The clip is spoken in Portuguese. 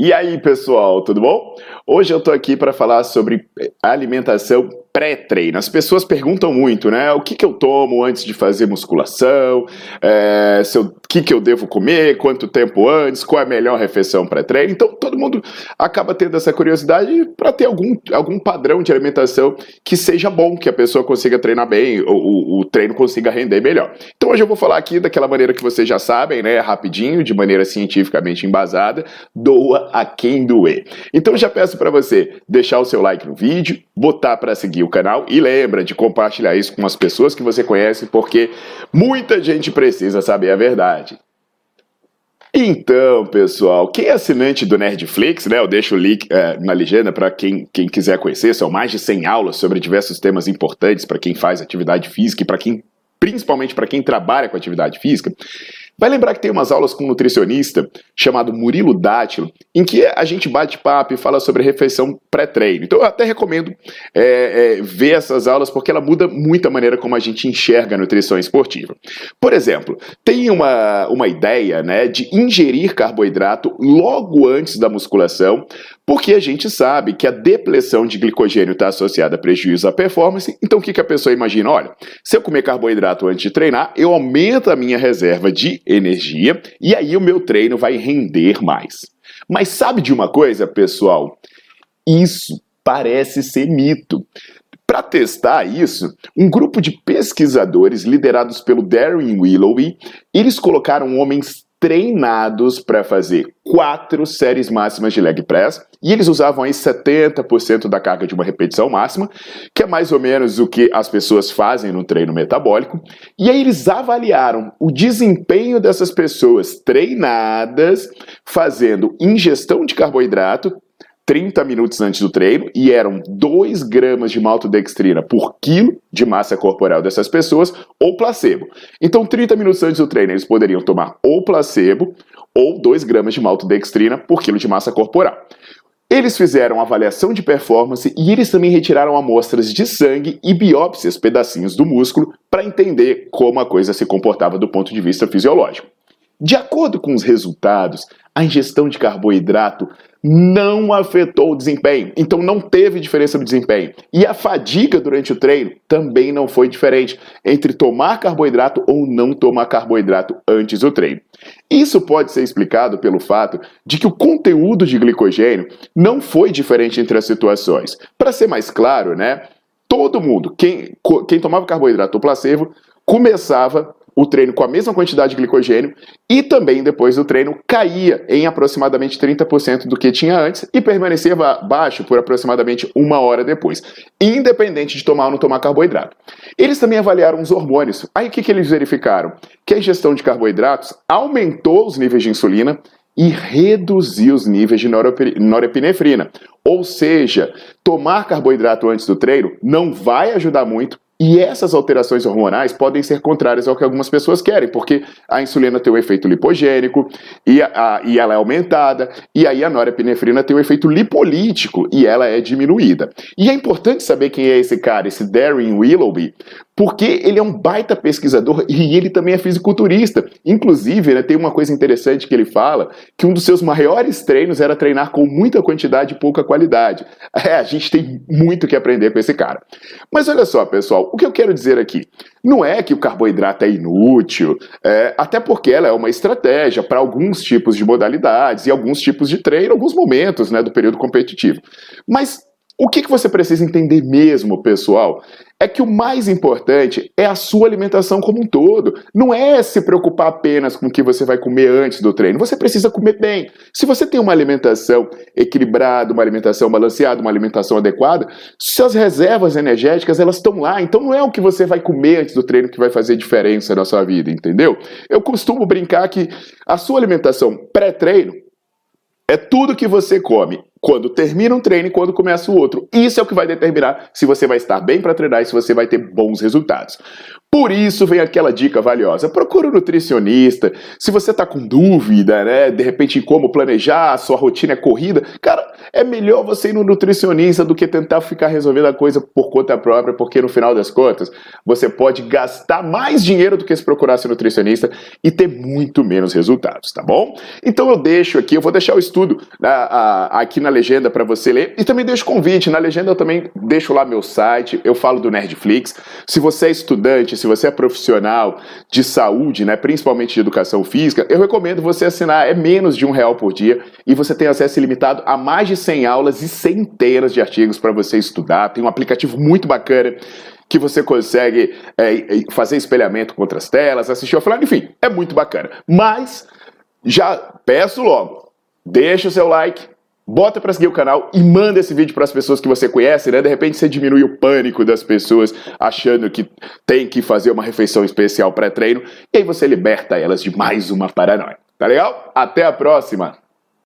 E aí, pessoal, tudo bom? Hoje eu tô aqui para falar sobre alimentação pré-treino. As pessoas perguntam muito, né? O que, que eu tomo antes de fazer musculação? É, se eu, o que, que eu devo comer? Quanto tempo antes? Qual é a melhor refeição pré-treino? Então, todo mundo acaba tendo essa curiosidade para ter algum, algum padrão de alimentação que seja bom, que a pessoa consiga treinar bem, o, o, o treino consiga render melhor. Então, hoje eu vou falar aqui daquela maneira que vocês já sabem, né? Rapidinho, de maneira cientificamente embasada, doa a quem doer. Então, já peço para você deixar o seu like no vídeo, botar para seguir o canal e lembra de compartilhar isso com as pessoas que você conhece, porque muita gente precisa saber a verdade. Então, pessoal, quem é assinante do Nerdflix, né? Eu deixo o link é, na legenda para quem, quem quiser conhecer. São mais de 100 aulas sobre diversos temas importantes para quem faz atividade física e para quem, principalmente para quem trabalha com atividade física. Vai lembrar que tem umas aulas com um nutricionista chamado Murilo Dátilo, em que a gente bate papo e fala sobre refeição pré-treino. Então eu até recomendo é, é, ver essas aulas porque ela muda muito a maneira como a gente enxerga a nutrição esportiva. Por exemplo, tem uma, uma ideia né, de ingerir carboidrato logo antes da musculação porque a gente sabe que a depressão de glicogênio está associada a prejuízo à performance. Então o que, que a pessoa imagina? Olha, se eu comer carboidrato antes de treinar, eu aumento a minha reserva de energia e aí o meu treino vai render mais. Mas sabe de uma coisa, pessoal? Isso parece ser mito. Para testar isso, um grupo de pesquisadores liderados pelo Darren Willoughby, eles colocaram homens treinados para fazer quatro séries máximas de leg press e eles usavam aí 70% da carga de uma repetição máxima, que é mais ou menos o que as pessoas fazem no treino metabólico. E aí eles avaliaram o desempenho dessas pessoas treinadas fazendo ingestão de carboidrato 30 minutos antes do treino e eram 2 gramas de maltodextrina por quilo de massa corporal dessas pessoas ou placebo. Então, 30 minutos antes do treino, eles poderiam tomar ou placebo ou 2 gramas de maltodextrina por quilo de massa corporal. Eles fizeram avaliação de performance e eles também retiraram amostras de sangue e biópsias, pedacinhos do músculo, para entender como a coisa se comportava do ponto de vista fisiológico. De acordo com os resultados, a ingestão de carboidrato não afetou o desempenho, então não teve diferença no desempenho. E a fadiga durante o treino também não foi diferente entre tomar carboidrato ou não tomar carboidrato antes do treino. Isso pode ser explicado pelo fato de que o conteúdo de glicogênio não foi diferente entre as situações. Para ser mais claro, né? Todo mundo, quem, quem tomava carboidrato ou placebo, começava o treino com a mesma quantidade de glicogênio e também depois do treino caía em aproximadamente 30% do que tinha antes e permanecia baixo por aproximadamente uma hora depois, independente de tomar ou não tomar carboidrato. Eles também avaliaram os hormônios. Aí o que, que eles verificaram? Que a ingestão de carboidratos aumentou os níveis de insulina e reduziu os níveis de norepinefrina. Ou seja, tomar carboidrato antes do treino não vai ajudar muito e essas alterações hormonais podem ser contrárias ao que algumas pessoas querem, porque a insulina tem um efeito lipogênico e, a, a, e ela é aumentada, e aí a norepinefrina tem um efeito lipolítico e ela é diminuída. E é importante saber quem é esse cara, esse Darren Willoughby, porque ele é um baita pesquisador e ele também é fisiculturista. Inclusive, né, tem uma coisa interessante que ele fala, que um dos seus maiores treinos era treinar com muita quantidade e pouca qualidade. É, a gente tem muito que aprender com esse cara. Mas olha só, pessoal, O que eu quero dizer aqui? Não é que o carboidrato é inútil, é, até porque ela é uma estratégia para alguns tipos de modalidades e alguns tipos de treino, alguns momentos né, do período competitivo. Mas o que, que você precisa entender mesmo, pessoal, é que o mais importante é a sua alimentação como um todo. Não é se preocupar apenas com o que você vai comer antes do treino. Você precisa comer bem. Se você tem uma alimentação equilibrada, uma alimentação balanceada, uma alimentação adequada, suas reservas energéticas elas estão lá. Então não é o que você vai comer antes do treino que vai fazer diferença na sua vida, entendeu? Eu costumo brincar que a sua alimentação pré-treino é tudo que você come quando termina um treino e quando começa o outro. Isso é o que vai determinar se você vai estar bem para treinar e se você vai ter bons resultados. Por isso vem aquela dica valiosa. Procura um nutricionista. Se você está com dúvida, né, de repente em como planejar, sua rotina é corrida, cara, é melhor você ir no nutricionista do que tentar ficar resolvendo a coisa por conta própria, porque no final das contas, você pode gastar mais dinheiro do que se procurasse nutricionista e ter muito menos resultados, tá bom? Então eu deixo aqui, eu vou deixar o estudo a, a, aqui na legenda para você ler e também deixo convite. Na legenda eu também deixo lá meu site, eu falo do Nerdflix. Se você é estudante, se você é profissional de saúde, né, principalmente de educação física, eu recomendo você assinar, é menos de um real por dia e você tem acesso ilimitado a mais de 100 aulas e centenas de artigos para você estudar. Tem um aplicativo muito bacana que você consegue é, fazer espelhamento contra as telas, assistir offline, enfim, é muito bacana. Mas já peço logo, deixa o seu like, bota para seguir o canal e manda esse vídeo para as pessoas que você conhece, né? De repente você diminui o pânico das pessoas achando que tem que fazer uma refeição especial pré-treino e aí você liberta elas de mais uma paranoia. Tá legal? Até a próxima!